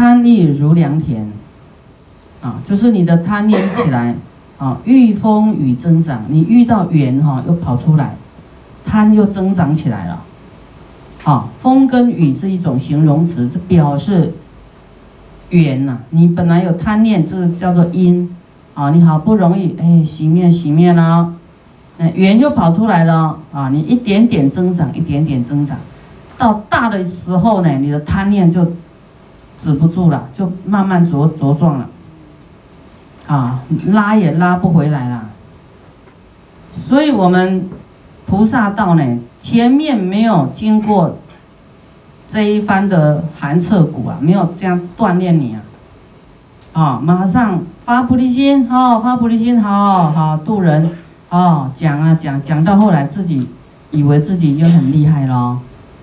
贪欲如良田，啊，就是你的贪念起来，啊，遇风雨增长，你遇到缘哈，又跑出来，贪又增长起来了，啊，风跟雨是一种形容词，这表示缘呐，你本来有贪念，这个叫做因，啊，你好不容易哎熄灭熄灭了，那缘又跑出来了，啊，你一点点增长，一点点增长。到大的时候呢，你的贪念就止不住了，就慢慢茁茁壮了，啊，拉也拉不回来了。所以，我们菩萨道呢，前面没有经过这一番的寒彻骨啊，没有这样锻炼你啊，啊，马上发菩提心，哦，发菩提心，好好度人，哦，讲啊讲，讲到后来自己以为自己已经很厉害了。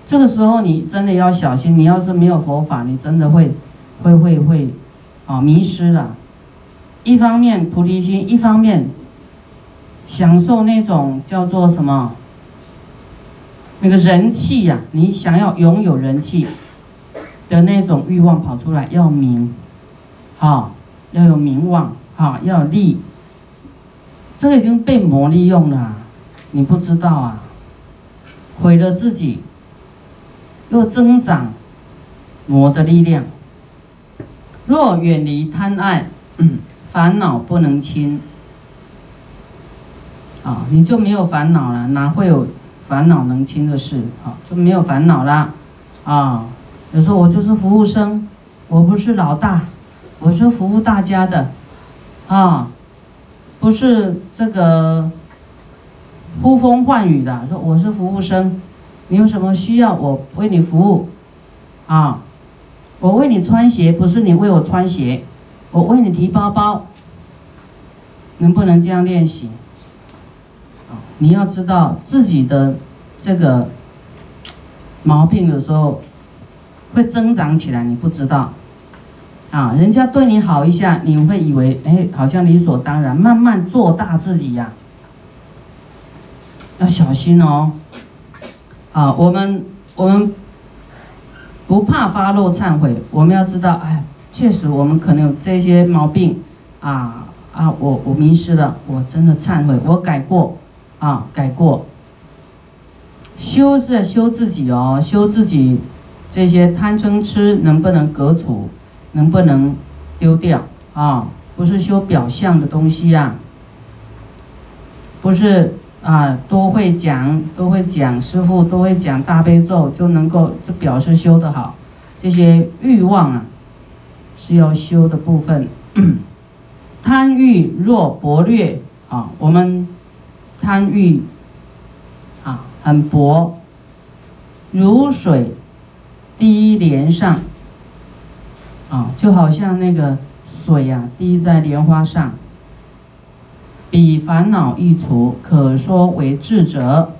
这个时候你真的要小心，你要是没有佛法，你真的会，会会会，啊迷失了。一方面菩提心，一方面享受那种叫做什么，那个人气呀，你想要拥有人气的那种欲望跑出来，要名，好，要有名望，好，要有利。这个已经被魔利用了，你不知道啊，毁了自己。又增长魔的力量。若远离贪爱，烦恼不能轻。啊，你就没有烦恼了，哪会有烦恼能轻的事？啊，就没有烦恼啦。啊，有时候我就是服务生，我不是老大，我是服务大家的。啊，不是这个呼风唤雨的，说我是服务生。你有什么需要，我为你服务，啊，我为你穿鞋，不是你为我穿鞋，我为你提包包，能不能这样练习？你要知道自己的这个毛病，有时候会增长起来，你不知道，啊，人家对你好一下，你会以为哎，好像理所当然，慢慢做大自己呀，要小心哦。啊，我们我们不怕发落忏悔，我们要知道，哎，确实我们可能有这些毛病，啊啊，我我迷失了，我真的忏悔，我改过，啊改过。修是修自己哦，修自己这些贪嗔痴能不能革除，能不能丢掉啊？不是修表象的东西呀，不是。啊，都会讲，都会讲，师傅都会讲大悲咒，就能够就表示修得好。这些欲望啊，是要修的部分。贪欲若薄略啊，我们贪欲啊很薄，如水滴莲上啊，就好像那个水呀滴在莲花上。彼烦恼易除，可说为智者。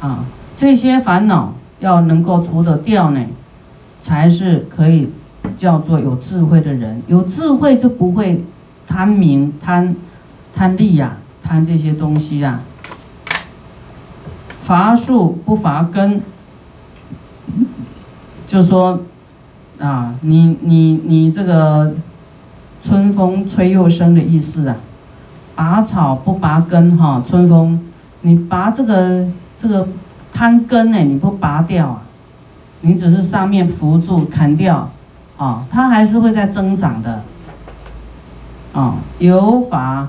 啊，这些烦恼要能够除得掉呢，才是可以叫做有智慧的人。有智慧就不会贪名、贪贪利呀，贪这些东西呀。伐树不伐根，就说啊，你你你这个。春风吹又生的意思啊，拔草不拔根哈，春风，你拔这个这个贪根呢，你不拔掉啊，你只是上面扶住砍掉，啊，它还是会在增长的，啊，有法，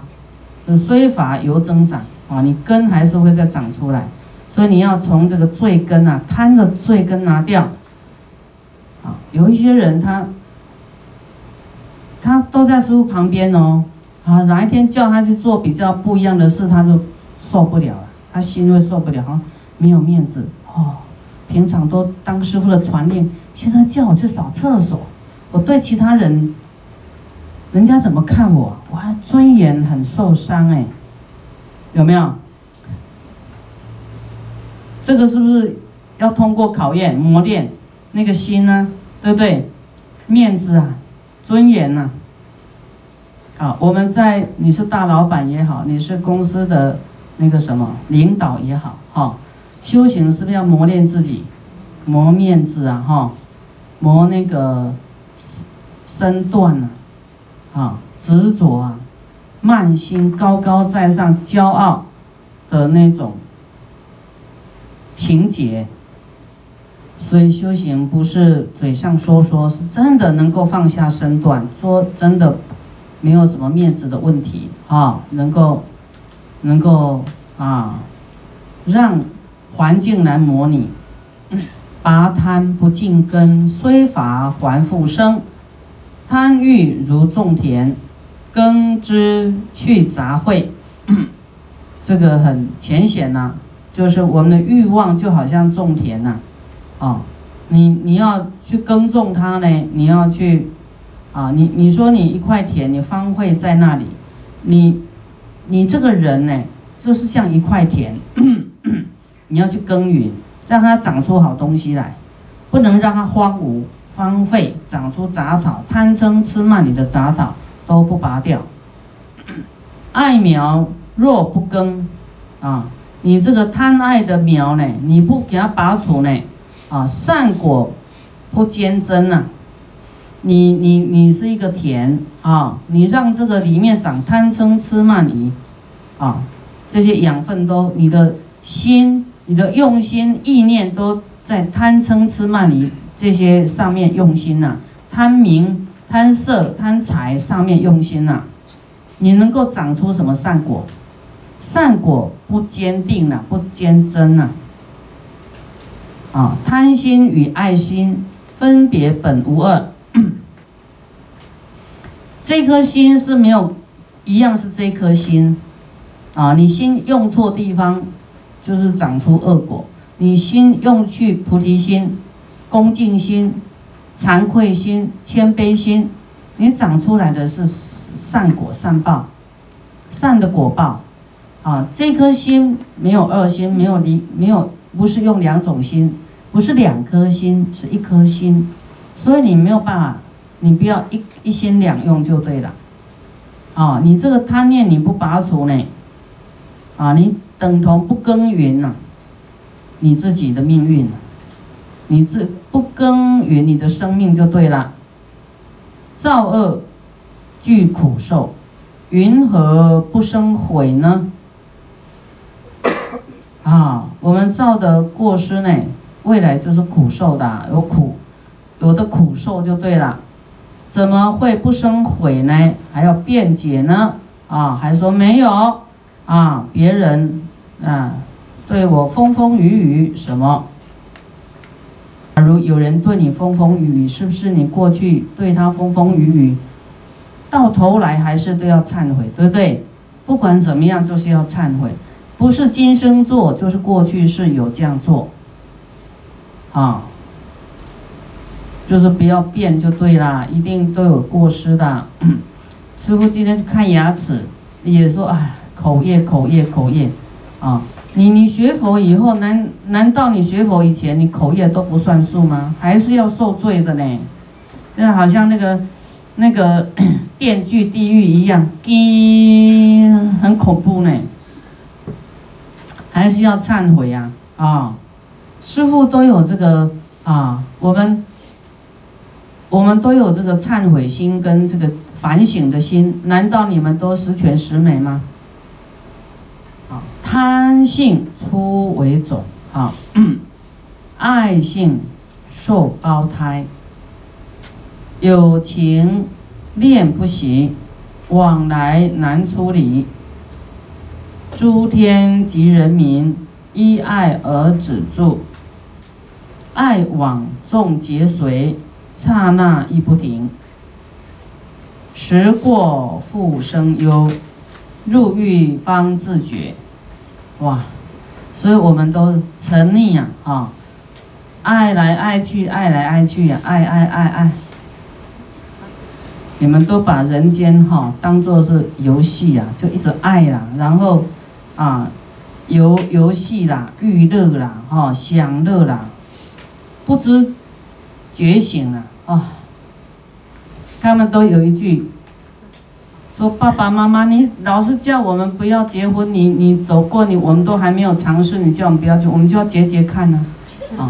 虽法犹增长。啊，你根还是会再长出来，所以你要从这个罪根啊，贪的罪根拿掉，啊，有一些人他。他都在师傅旁边哦，啊，哪一天叫他去做比较不一样的事，他就受不了了，他心会受不了，哈，没有面子哦。平常都当师傅的传令，现在叫我去扫厕所，我对其他人，人家怎么看我？我还尊严很受伤哎，有没有？这个是不是要通过考验磨练那个心呢？对不对？面子啊。尊严呐，好，我们在你是大老板也好，你是公司的那个什么领导也好，哈，修行是不是要磨练自己，磨面子啊，哈，磨那个身身段啊，啊，执着啊，慢心，高高在上，骄傲的那种情节。所以修行不是嘴上说说，是真的能够放下身段，说真的，没有什么面子的问题啊，能够，能够啊，让环境来模拟，拔贪不净根，虽乏还复生，贪欲如种田，耕之去杂秽，这个很浅显呐，就是我们的欲望就好像种田呐。啊你你要去耕种它呢？你要去，啊，你你说你一块田，你荒废在那里，你你这个人呢，就是像一块田，你要去耕耘，让它长出好东西来，不能让它荒芜荒废，长出杂草，贪嗔痴慢你的杂草都不拔掉。爱苗若不耕，啊，你这个贪爱的苗呢，你不给它拔除呢？啊，善果不坚贞呐！你你你是一个田啊，你让这个里面长贪嗔痴慢疑啊，这些养分都你的心、你的用心意念都在贪嗔痴慢疑这些上面用心呐，贪名、贪色、贪财上面用心呐，你能够长出什么善果？善果不坚定呐，不坚贞呐。啊，贪心与爱心分别本无二，这颗心是没有一样是这颗心，啊，你心用错地方，就是长出恶果；你心用去菩提心、恭敬心、惭愧心、谦卑心，你长出来的是善果、善报、善的果报。啊，这颗心没有恶心，没有离，没有不是用两种心。不是两颗心，是一颗心，所以你没有办法，你不要一一心两用就对了。啊，你这个贪念你不拔除呢，啊，你等同不耕耘呐，你自己的命运，你这不耕耘你的生命就对了。造恶具苦受，云何不生悔呢？啊，我们造的过失呢？未来就是苦受的，有苦，有的苦受就对了，怎么会不生悔呢？还要辩解呢？啊，还说没有啊，别人啊对我风风雨雨什么？假如有人对你风风雨雨，是不是你过去对他风风雨雨，到头来还是都要忏悔，对不对？不管怎么样，就是要忏悔，不是今生做，就是过去是有这样做。啊，就是不要变就对啦，一定都有过失的。师傅今天去看牙齿，也说啊，口业口业口业，啊，你你学佛以后，难难道你学佛以前你口业都不算数吗？还是要受罪的呢？那好像那个那个 电锯地狱一样，滴，很恐怖呢。还是要忏悔呀，啊。师傅都有这个啊，我们我们都有这个忏悔心跟这个反省的心，难道你们都十全十美吗？啊，贪性出为种啊，爱性受胞胎，有情恋不行，往来难处理，诸天及人民依爱而止住。爱往众劫随，刹那亦不停。时过复生忧，入狱方自觉。哇！所以我们都沉溺呀，啊，爱来爱去，爱来爱去呀，爱爱爱爱。你们都把人间哈当做是游戏呀，就一直爱啦，然后啊，游游戏啦，娱乐啦，哈，享乐啦。不知觉醒了啊！他们都有一句说：“爸爸妈妈，你老是叫我们不要结婚，你你走过你，我们都还没有尝试，你叫我们不要结，我们就要结结看呢。”啊，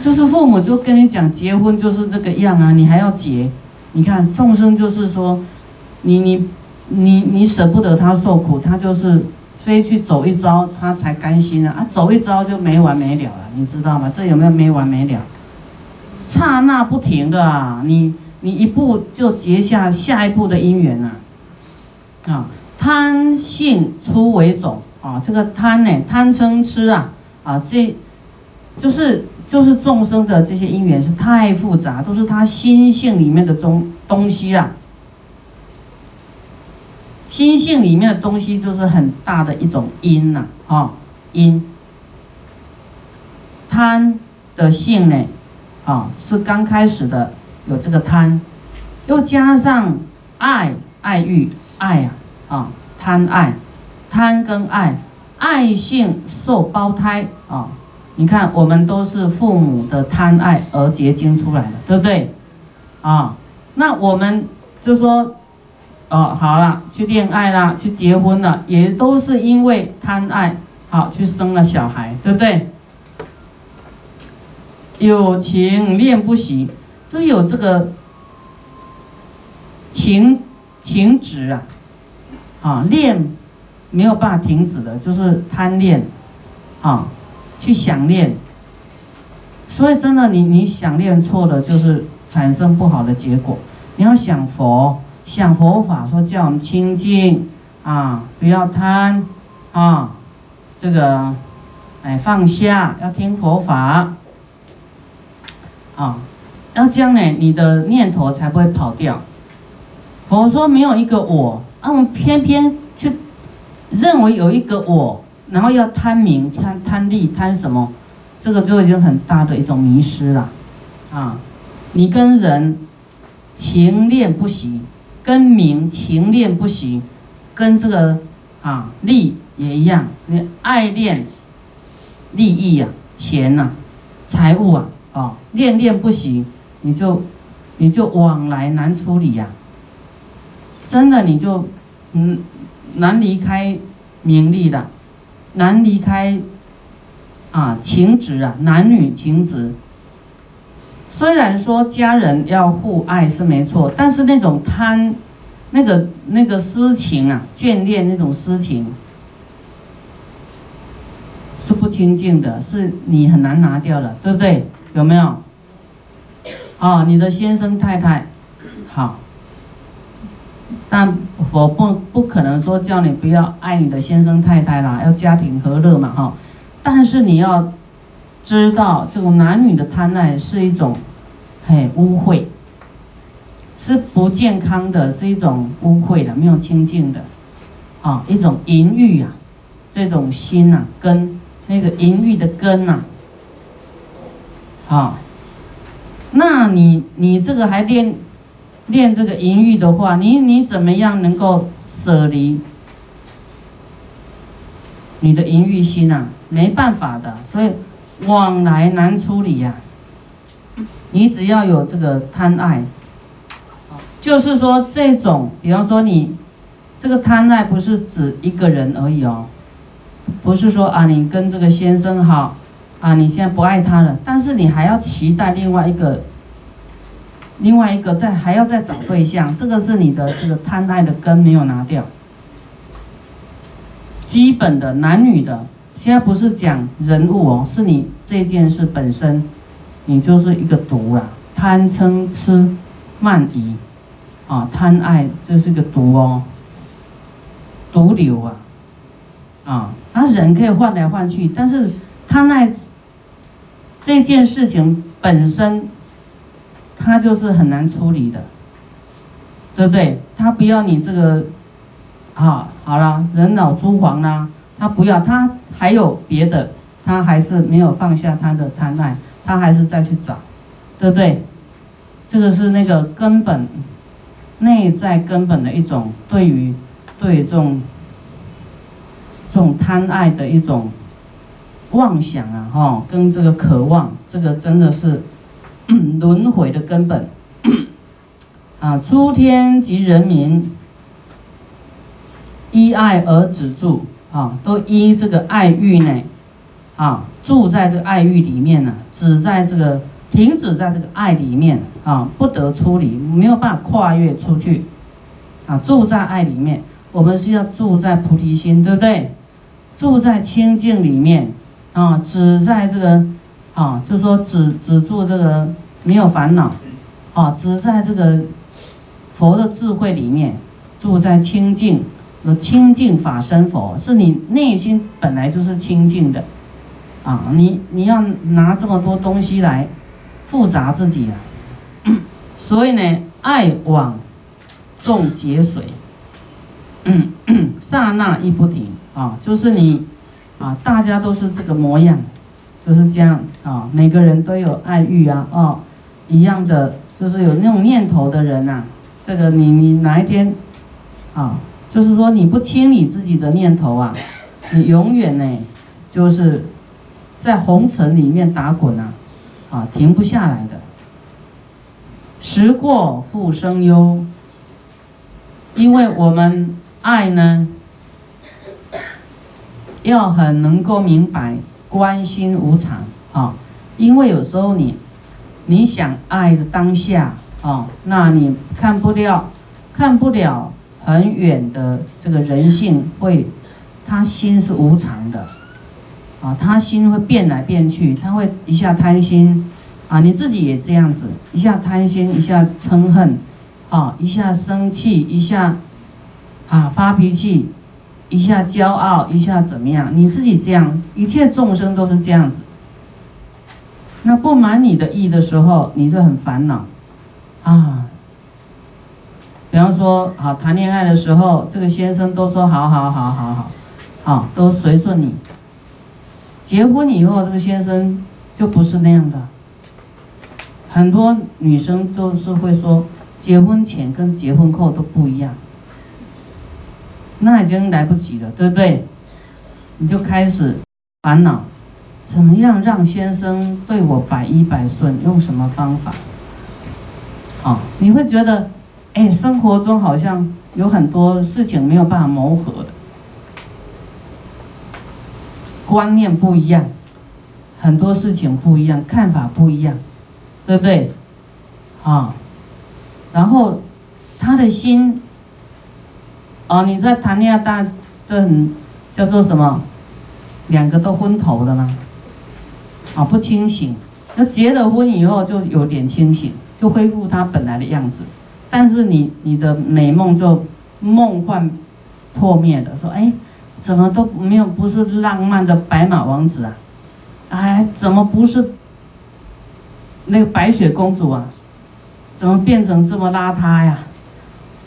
就是父母就跟你讲，结婚就是这个样啊，你还要结？你看众生就是说，你你你你舍不得他受苦，他就是非去走一遭，他才甘心啊！啊，走一遭就没完没了了，你知道吗？这有没有没完没了？刹那不停的啊，你你一步就结下下一步的因缘呐，啊，贪性出为种啊，这个贪呢，贪嗔痴啊，啊，这就是就是众生的这些因缘是太复杂，都是他心性里面的中东西啊，心性里面的东西就是很大的一种因呐，啊，因贪的性呢。啊，是刚开始的有这个贪，又加上爱爱欲爱啊啊贪爱，贪跟爱，爱性受胞胎啊，你看我们都是父母的贪爱而结晶出来的，对不对？啊，那我们就说，哦好了，去恋爱啦，去结婚了，也都是因为贪爱，好去生了小孩，对不对？有情恋不行，就有这个情情执啊，啊恋没有办法停止的，就是贪恋啊，去想念。所以真的，你你想念错了，就是产生不好的结果。你要想佛，像佛法，说叫我们清净啊，不要贪啊，这个哎放下，要听佛法。啊，要这样呢，你的念头才不会跑掉。佛说没有一个我，啊，我们偏偏去认为有一个我，然后要贪名、贪贪利、贪什么，这个就已经很大的一种迷失了。啊，你跟人情恋不行，跟名情恋不行，跟这个啊利也一样，你爱恋利益呀、钱呐、财物啊。啊，恋恋不行，你就你就往来难处理呀。真的，你就嗯难离开名利了，难离开啊情执啊，男女情执。虽然说家人要互爱是没错，但是那种贪，那个那个私情啊，眷恋那种私情。是不清净的，是你很难拿掉的，对不对？有没有？啊，你的先生太太好，但我不不可能说叫你不要爱你的先生太太啦，要家庭和乐嘛，哈。但是你要知道，这种男女的贪爱是一种嘿污秽，是不健康的，是一种污秽的，没有清净的，啊，一种淫欲啊，这种心呐根。那个淫欲的根呐，啊，那你你这个还练练这个淫欲的话，你你怎么样能够舍离你的淫欲心呐？没办法的，所以往来难处理呀。你只要有这个贪爱，就是说这种，比方说你这个贪爱不是指一个人而已哦。不是说啊，你跟这个先生好，啊，你现在不爱他了，但是你还要期待另外一个，另外一个再还要再找对象，这个是你的这个贪爱的根没有拿掉。基本的男女的，现在不是讲人物哦，是你这件事本身，你就是一个毒啦，贪嗔痴慢疑，啊，贪爱这是个毒哦，毒瘤啊。啊，他人可以换来换去，但是他那这件事情本身，他就是很难处理的，对不对？他不要你这个，啊，好了，人老珠黄啦，他不要，他还有别的，他还是没有放下他的贪爱，他还是再去找，对不对？这个是那个根本内在根本的一种对于对这种。这种贪爱的一种妄想啊，哈，跟这个渴望，这个真的是 轮回的根本啊！诸天及人民依爱而止住啊，都依这个爱欲呢啊，住在这个爱欲里面呢，只在这个停止在这个爱里面啊，不得出离，没有办法跨越出去啊，住在爱里面。我们是要住在菩提心，对不对？住在清净里面啊，只在这个啊，就说只只住这个没有烦恼啊，只在这个佛的智慧里面住在清净，有清净法身佛，是你内心本来就是清净的啊，你你要拿这么多东西来复杂自己啊，所以呢，爱往众劫水。嗯，刹那亦不停啊，就是你啊，大家都是这个模样，就是这样啊，每个人都有爱欲啊，哦，一样的，就是有那种念头的人呐，这个你你哪一天啊，就是说你不清理自己的念头啊，你永远呢，就是在红尘里面打滚啊，啊，停不下来的。时过复生忧，因为我们。爱呢，要很能够明白关心无常啊，因为有时候你，你想爱的当下啊，那你看不了，看不了很远的这个人性会，他心是无常的，啊，他心会变来变去，他会一下贪心，啊，你自己也这样子，一下贪心，一下嗔恨，啊，一下生气，一下。啊，发脾气，一下骄傲，一下怎么样？你自己这样，一切众生都是这样子。那不满你的意的时候，你就很烦恼，啊。比方说，好谈恋爱的时候，这个先生都说好好好好好，好都随顺你。结婚以后，这个先生就不是那样的。很多女生都是会说，结婚前跟结婚后都不一样。那已经来不及了，对不对？你就开始烦恼，怎么样让先生对我百依百顺？用什么方法？啊，你会觉得，哎，生活中好像有很多事情没有办法磨合的，观念不一样，很多事情不一样，看法不一样，对不对？啊，然后他的心。哦，你在谈恋爱，大都很叫做什么？两个都昏头了吗？啊，不清醒。那结了婚以后就有点清醒，就恢复他本来的样子。但是你你的美梦就梦幻破灭了。说哎，怎么都没有不是浪漫的白马王子啊？哎，怎么不是那个白雪公主啊？怎么变成这么邋遢呀？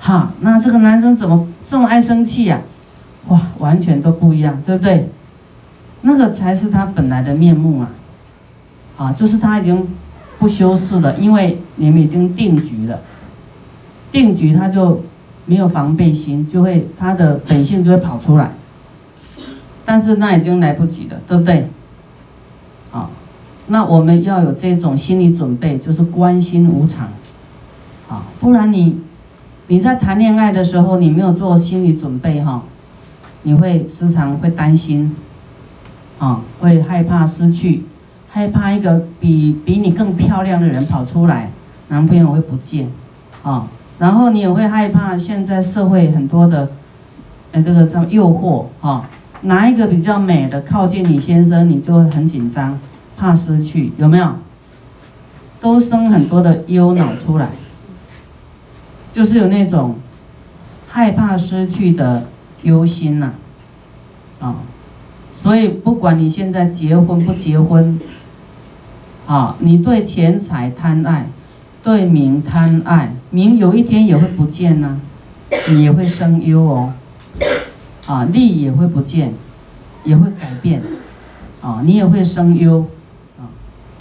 哈，那这个男生怎么？这么爱生气呀，哇，完全都不一样，对不对？那个才是他本来的面目啊，啊，就是他已经不修饰了，因为你们已经定局了，定局他就没有防备心，就会他的本性就会跑出来，但是那已经来不及了，对不对？啊，那我们要有这种心理准备，就是关心无常，啊，不然你。你在谈恋爱的时候，你没有做心理准备哈，你会时常会担心，啊，会害怕失去，害怕一个比比你更漂亮的人跑出来，男朋友会不见，啊，然后你也会害怕现在社会很多的，呃，这个叫诱惑啊，哪一个比较美的靠近你先生，你就会很紧张，怕失去，有没有？都生很多的忧恼出来。就是有那种害怕失去的忧心呐，啊，所以不管你现在结婚不结婚，啊，你对钱财贪爱，对名贪爱，名有一天也会不见呐，你也会生忧哦，啊，利也会不见，也会改变，啊，你也会生忧，啊，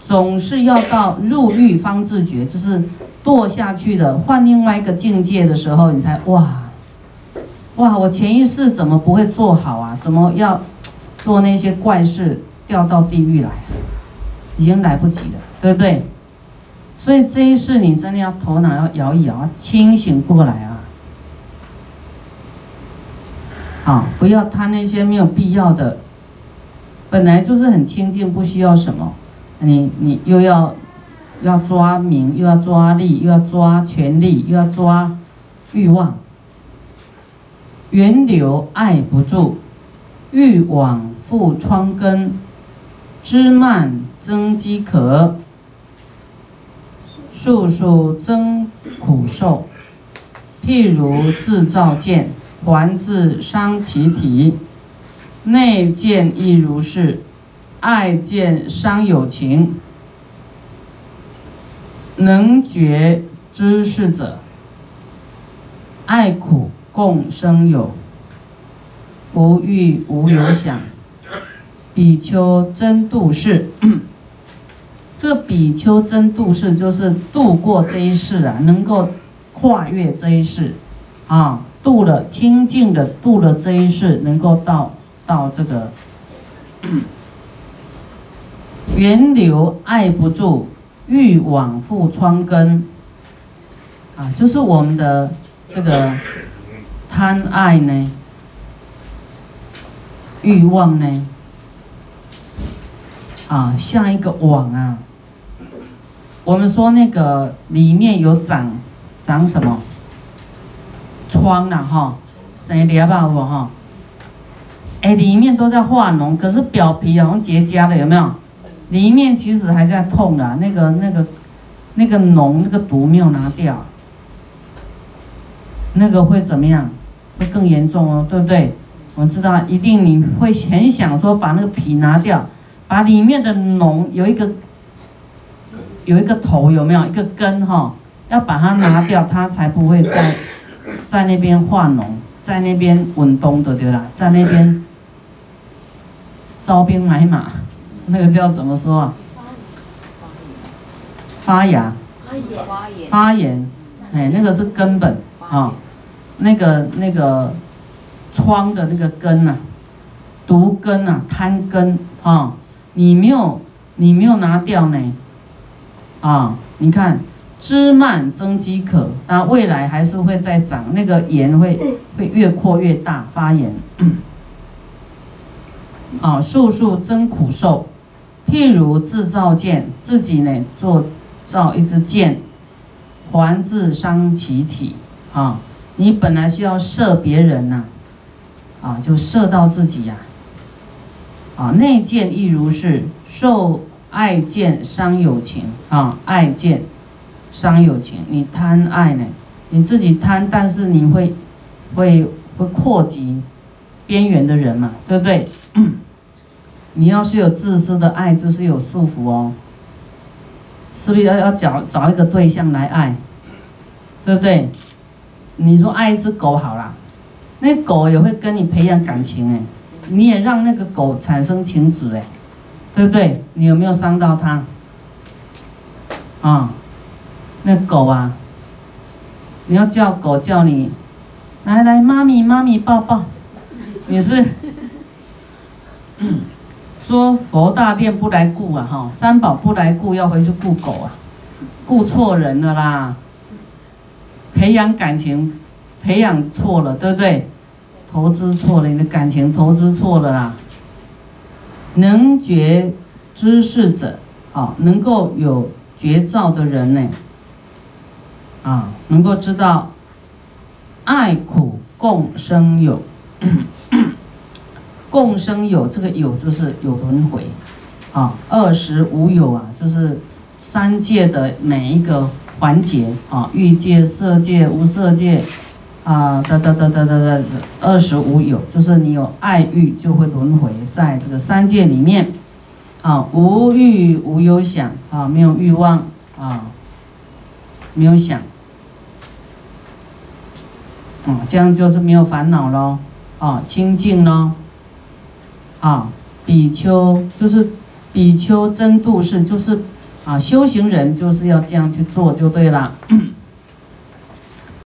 总是要到入狱方自觉，就是。堕下去的，换另外一个境界的时候，你才哇，哇！我前一世怎么不会做好啊？怎么要做那些怪事，掉到地狱来？已经来不及了，对不对？所以这一世你真的要头脑要摇一摇，清醒过来啊！啊，不要贪那些没有必要的，本来就是很清净，不需要什么，你你又要要抓名，又要抓利，又要抓权力，又要抓欲望，源流爱不住，欲往复疮根，枝蔓增饥渴，树树增苦受。譬如自造见，还自伤其体；内见亦如是，爱见伤有情。能觉知是者，爱苦共生有，无欲无有想。比丘真度世，这比丘真度世就是度过这一世啊，能够。跨越这一世，啊，度了清净的度了这一世，能够到到这个源流爱不住，欲往复疮根，啊，就是我们的这个贪爱呢，欲望呢，啊，像一个网啊，我们说那个里面有长。长什么疮了哈？生裂吧我哈？哎，里面都在化脓，可是表皮好像结痂了，有没有？里面其实还在痛的，那个那个那个脓那个毒没有拿掉，那个会怎么样？会更严重哦，对不对？我知道，一定你会很想说把那个皮拿掉，把里面的脓有一个有一个头，有没有一个根哈？要把它拿掉，它才不会在 在那边化脓，在那边稳冬的对啦，在那边招兵买马，那个叫怎么说啊？发芽。发炎。发炎。哎，那个是根本啊，那个那个疮的那个根呐，毒根呐，贪根啊，你没有你没有拿掉呢，啊，你看。枝蔓增饥渴，那未来还是会再长，那个炎会会越扩越大，发炎。啊，树树增苦受，譬如制造剑，自己呢做造一支剑，还自伤其体。啊，你本来是要射别人呐，啊，就射到自己呀。啊，内剑亦如是，受爱见伤友情。啊，爱见。伤友情，你贪爱呢？你自己贪，但是你会，会会扩及边缘的人嘛，对不对？你要是有自私的爱，就是有束缚哦。是不是要要找找一个对象来爱？对不对？你说爱一只狗好啦，那狗也会跟你培养感情哎，你也让那个狗产生情子哎，对不对？你有没有伤到它？啊？那狗啊，你要叫狗叫你，来来，妈咪妈咪抱抱，你是说佛大殿不来顾啊哈，三宝不来顾，要回去顾狗啊，顾错人了啦，培养感情培养错了，对不对？投资错了，你的感情投资错了啦。能觉知识者啊，能够有觉照的人呢。啊，能够知道爱苦共生有，共生有这个有就是有轮回，啊，二十五有啊，就是三界的每一个环节啊，欲界、色界、无色界，啊，得得得得得得，二十五有，就是你有爱欲就会轮回在这个三界里面，啊，无欲无有想啊，没有欲望啊，没有想。啊，这样就是没有烦恼喽，啊，清净喽，啊，比丘就是比丘真度是就是啊，修行人就是要这样去做就对了。